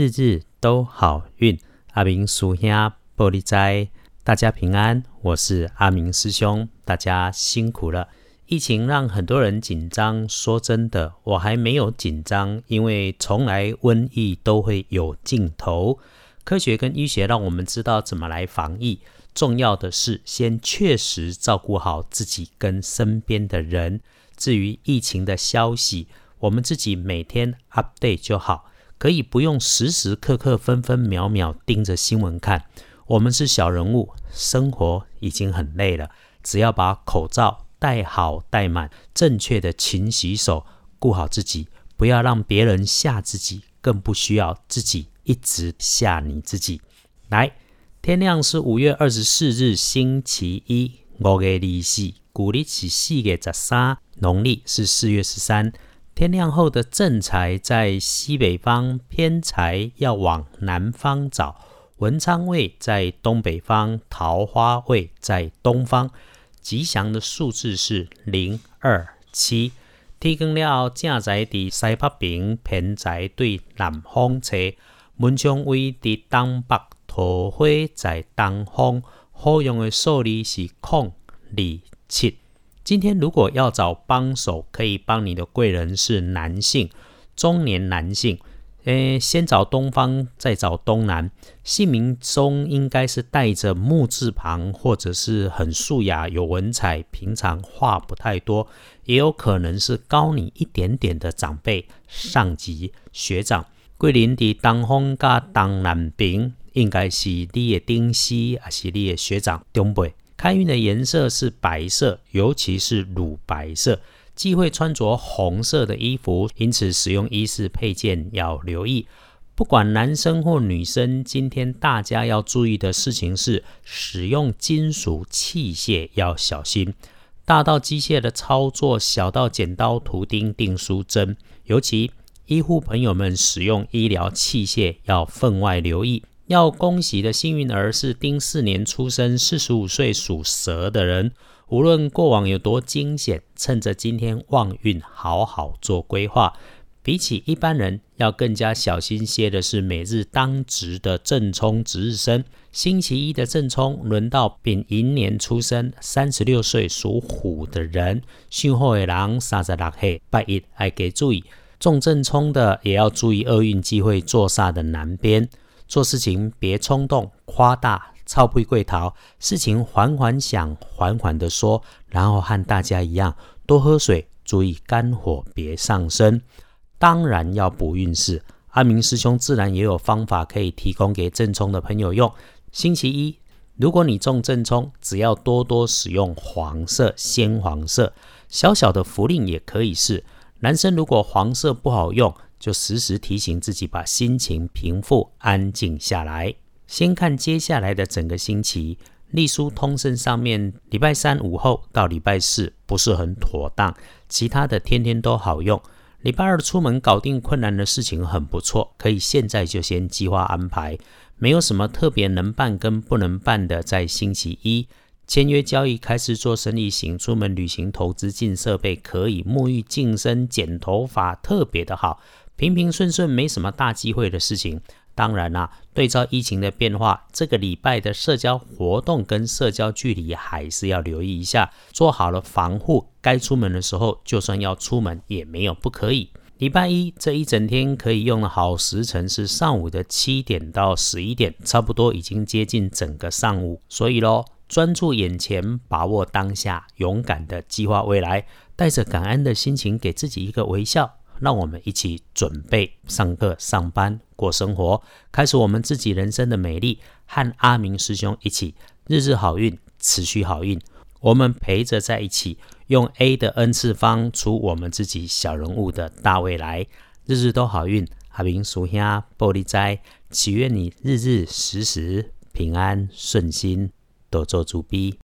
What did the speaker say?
日日都好运。阿明叔兄玻璃斋，大家平安。我是阿明师兄，大家辛苦了。疫情让很多人紧张，说真的，我还没有紧张，因为从来瘟疫都会有尽头。科学跟医学让我们知道怎么来防疫。重要的是，先确实照顾好自己跟身边的人。至于疫情的消息，我们自己每天 update 就好，可以不用时时刻刻、分分秒秒盯着新闻看。我们是小人物，生活已经很累了，只要把口罩戴好戴满，正确的勤洗手，顾好自己，不要让别人吓自己，更不需要自己一直吓你自己。来。天亮是五月二十四日，星期一，五月二四，古历是四月十三，农历是四月十三。天亮后的正财在西北方，偏财要往南方找。文昌位在东北方，桃花位在东方。吉祥的数字是零二七。天光了，正财伫西北边，偏财对南方车。文昌位伫东北。桃花在东方，好用的数字是空二七。今天如果要找帮手，可以帮你的贵人是男性，中年男性。诶，先找东方，再找东南。姓名中应该是带着木字旁，或者是很素雅、有文采，平常话不太多，也有可能是高你一点点的长辈、上级、学长。桂林的东方加东南平。应该是你的丁西，还是你的学长东北？开运的颜色是白色，尤其是乳白色。忌讳穿着红色的衣服，因此使用衣饰配件要留意。不管男生或女生，今天大家要注意的事情是，使用金属器械要小心。大到机械的操作，小到剪刀、图钉、订书针，尤其医护朋友们使用医疗器械要分外留意。要恭喜的幸运儿是丁巳年出生、四十五岁属蛇的人。无论过往有多惊险，趁着今天旺运，好好做规划。比起一般人，要更加小心些的是每日当值的正冲值日生。星期一的正冲轮到丙寅年出生、三十六岁属虎的人。训后的人三十六岁，拜一还给注意。中正冲的也要注意厄运机会坐煞的南边。做事情别冲动、夸大、操不贵逃，事情缓缓想、缓缓的说，然后和大家一样多喝水，注意肝火别上升。当然要补运势，阿明师兄自然也有方法可以提供给正冲的朋友用。星期一，如果你中正冲，只要多多使用黄色、鲜黄色，小小的符令也可以是。男生如果黄色不好用。就时时提醒自己，把心情平复、安静下来。先看接下来的整个星期，隶书通胜上面，礼拜三午后到礼拜四不是很妥当，其他的天天都好用。礼拜二出门搞定困难的事情很不错，可以现在就先计划安排。没有什么特别能办跟不能办的，在星期一签约交易、开始做生意、行出门旅行、投资进设备，可以沐浴净身、剪头发，特别的好。平平顺顺，没什么大机会的事情。当然啦，对照疫情的变化，这个礼拜的社交活动跟社交距离还是要留意一下，做好了防护。该出门的时候，就算要出门，也没有不可以。礼拜一这一整天可以用的好时辰是上午的七点到十一点，差不多已经接近整个上午。所以咯，专注眼前，把握当下，勇敢的计划未来，带着感恩的心情，给自己一个微笑。让我们一起准备上课、上班、过生活，开始我们自己人生的美丽。和阿明师兄一起，日日好运，持续好运。我们陪着在一起，用 A 的 N 次方出我们自己小人物的大未来。日日都好运，阿明叔兄玻璃斋，祈愿你日日时时平安顺心，多做主逼。